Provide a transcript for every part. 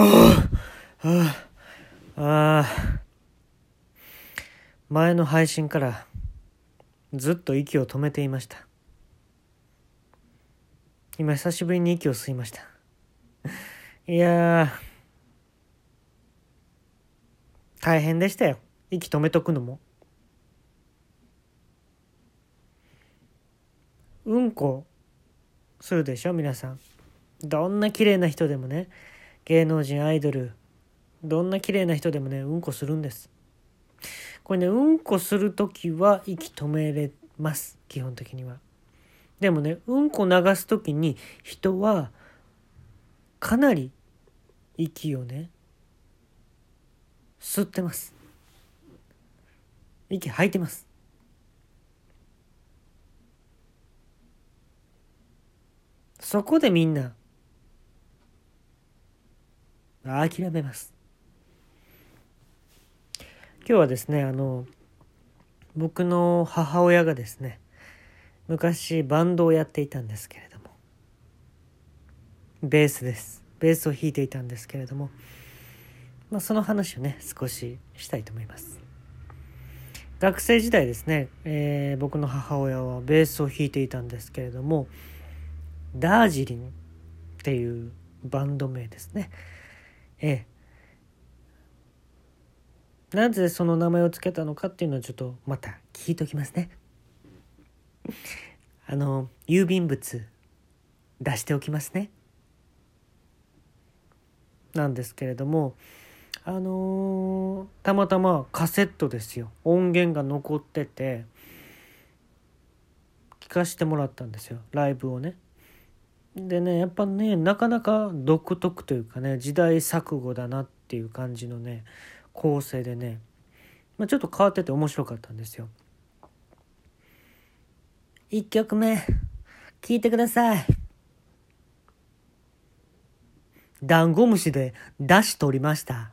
ああ、ああ、前の配信からずっと息を止めていました。今久しぶりに息を吸いました。いや大変でしたよ。息止めとくのも。うんこするでしょ皆さん。どんな綺麗な人でもね。芸能人アイドル。どんな綺麗な人でもねうんこするんです。これねうんこする時は息止めれます。基本的には。でもねうんこ流す時に人はかなり息をね吸ってます。息吐いてます。そこでみんな諦めます。今日はですね、あの、僕の母親がですね、昔バンドをやっていたんですけれども、ベースです。ベースを弾いていたんですけれども、まあ、その話をね、少ししたいと思います。学生時代ですね、えー、僕の母親はベースを弾いていたんですけれども、ダージリンっていうバンド名ですね。ええ。なぜその名前を付けたのかっていうのはちょっとまた聞いときますね。あの郵便物出しておきますね。なんですけれどもあのー、たまたまカセットですよ。音源が残ってて聞かしてもらったんですよ。ライブをね。でねやっぱねなかなか独特というかね時代錯誤だなっていう感じのね構成でね、まあ、ちょっと変わってて面白かったんですよ。1曲目聴いてください。ダンゴムシで出し取りました。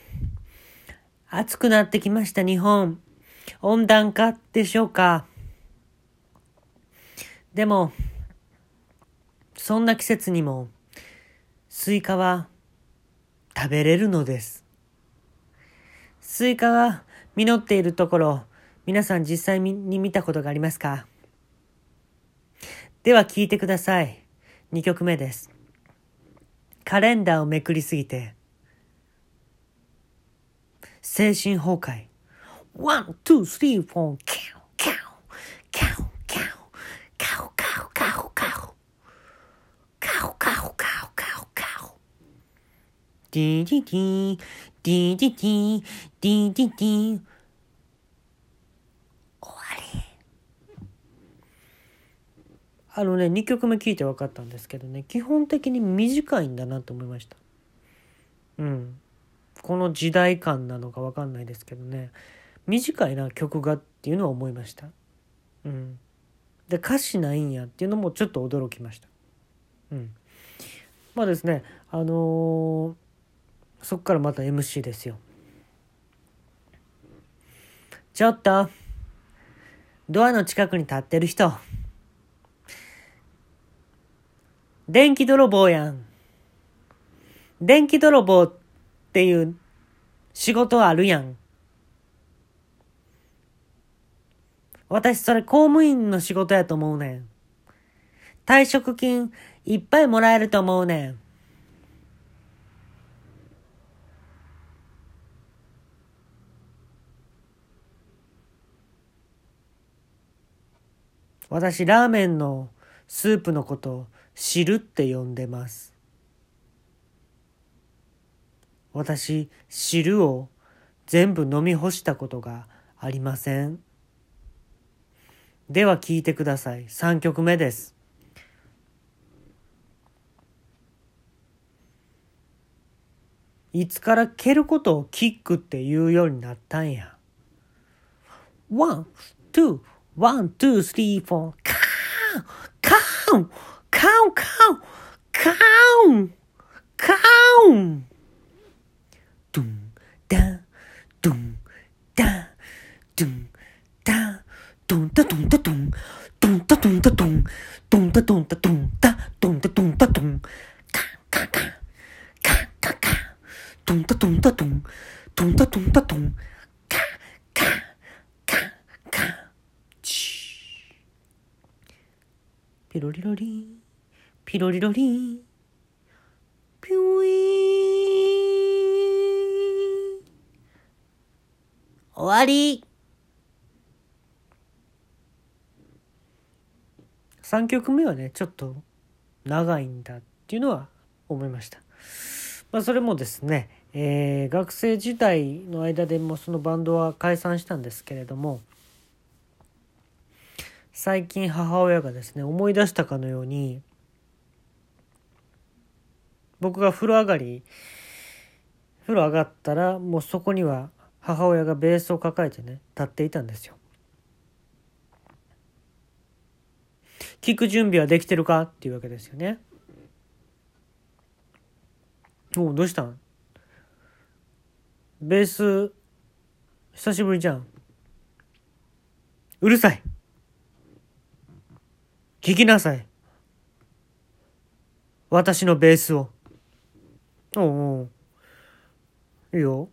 暑くなってきました日本温暖化でしょうかでもそんな季節にもスイカは食べれるのですスイカが実っているところ皆さん実際に見たことがありますか？では聞いてください。2曲目です。カレンダーをめくりすぎて、精神崩壊。 one、two、three、four、キャオ、キャオ、キャオ、キャオ、カオ、カオ、カオ、カオ、カオ、カオ、カオ、カオ、カオ。ディディディ、ディディディ、ディディディ、あのね2曲目聴いて分かったんですけどね基本的に短いんだなと思いました。うん。この時代感なのか分かんないですけどね。短いな曲がっていうのは思いました。うん。で歌詞ないんやっていうのもちょっと驚きました。うん。まあですねあのー、そっからまた MC ですよ。ちょっとドアの近くに立ってる人。電気泥棒やん。電気泥棒ってっていう仕事あるやん。私それ公務員の仕事やと思うねん。退職金いっぱいもらえると思うねん。私ラーメンのスープのこと汁って呼んでます。私、汁を全部飲み干したことがありません。では聞いてください。3曲目です。いつから蹴ることをキックって言うようになったんや。ワン、ツー、ワン、ツー、スリー、フォー、カーンカーンカーンカーンカーンカーン 둥따 둥따 둥따 둥따 둥따 둥 둥따 둥따 둥 둥따 둥따 둥따 둥따 둥따 둥 카카카 카카카 둥따 둥따 둥 둥따 둥따 둥 카카카카 치 피로리로리 피로리로리 終わり3曲目はねちょっと長いんだっていうのは思いました。まあ、それもですね、えー、学生時代の間でもそのバンドは解散したんですけれども最近母親がですね思い出したかのように僕が風呂上がり風呂上がったらもうそこには母親がベースを抱えてね立っていたんですよ。聞く準備はできてるかっていうわけですよね。おどうしたん？ベース久しぶりじゃん。うるさい聞きなさい私のベースを。おうおういいよ。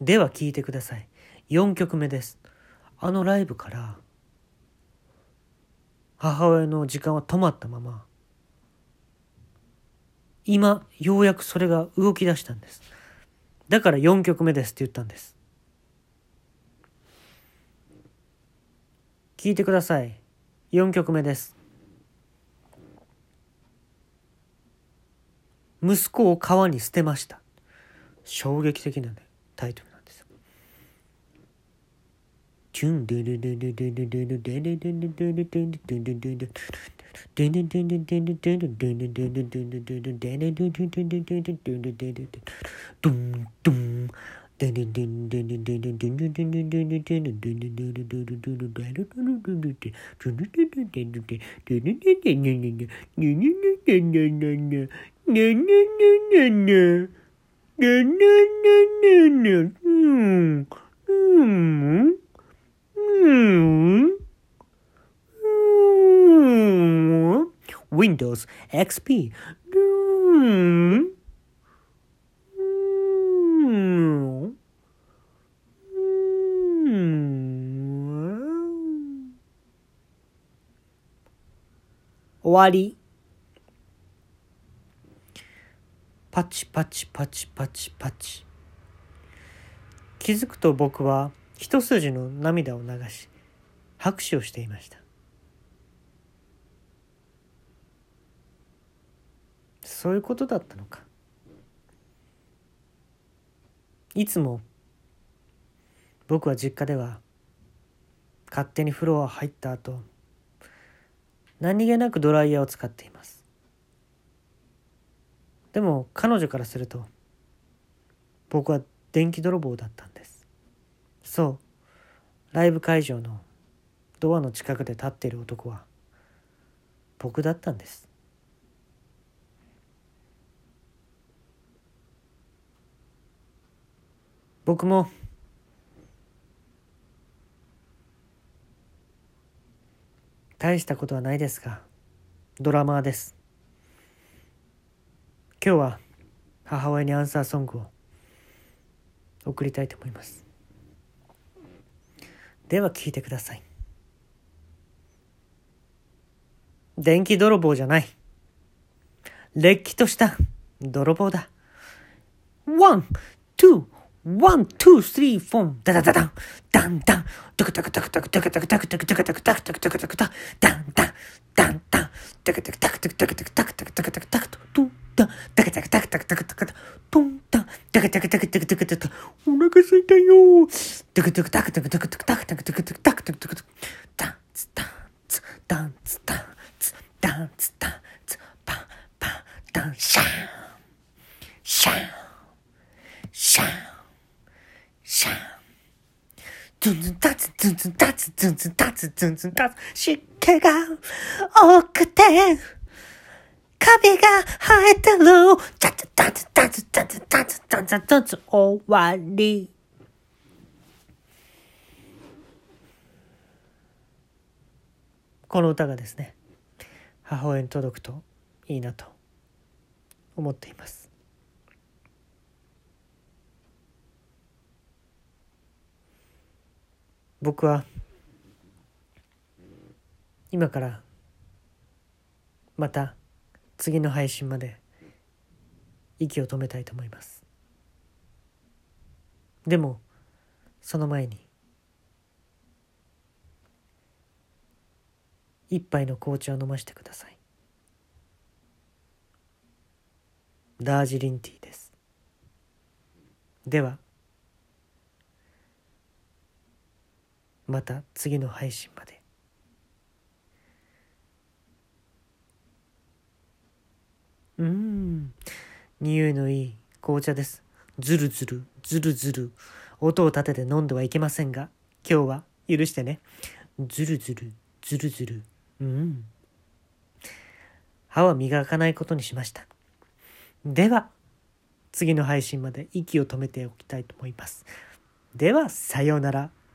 では聞いてください。4曲目です。あのライブから、母親の時間は止まったまま、今、ようやくそれが動き出したんです。だから4曲目ですって言ったんです。聞いてください。4曲目です。息子を川に捨てました。衝撃的なね、タイトル。Mm-hmm. Windows XP. 終わり。パチパチパチパチパチ。気づくと僕は一筋の涙を流し拍手をしていました。そういうことだったのか。いつも僕は実家では勝手にフロア入った後何気なくドライヤーを使っています。でも彼女からすると僕は電気泥棒だったそう。ライブ会場のドアの近くで立っている男は僕だったんです。僕も大したことはないですがドラマーです。今日は母親にアンサーソングを送りたいと思います。では聞いてください。電気泥棒じゃない。れっきとした泥棒だ。 one、two、one、two、three、four、ダダダダン、ダンダン、ダクダクダクダクダクダクダクダクダクダクダクダクダクダクダクダンダン、ダンダン、ダクダクダクダクダクダクダクダクダクダクダクトンダン、ダクダクダクダクダクダクダトンダン、ダクダクダクダクダクダクお腹すいたよダクダクダクダクダクダクダクダクダクダクダクダクダクダンツダンツ、ダンツダンツ、ダンツダンツ、パンパン、ダンシャーンズンタツズンズンタツズンズンタツズンズンタツ湿気が多くてカビが生えてるタツタツタツタツタツタツタツ終わりこの歌がですね母親に届くといいなと思っています僕は今からまた次の配信まで息を止めたいと思います。でもその前に一杯の紅茶を飲ませてください。ダージリンティーです。ではまた次の配信まで。うん。匂いのいい紅茶です。ずるずるずるずる音を立てて飲んではいけませんが今日は許してね。ずるずるずるずるうん。歯は磨かないことにしました。では次の配信まで息を止めておきたいと思います。ではさようなら。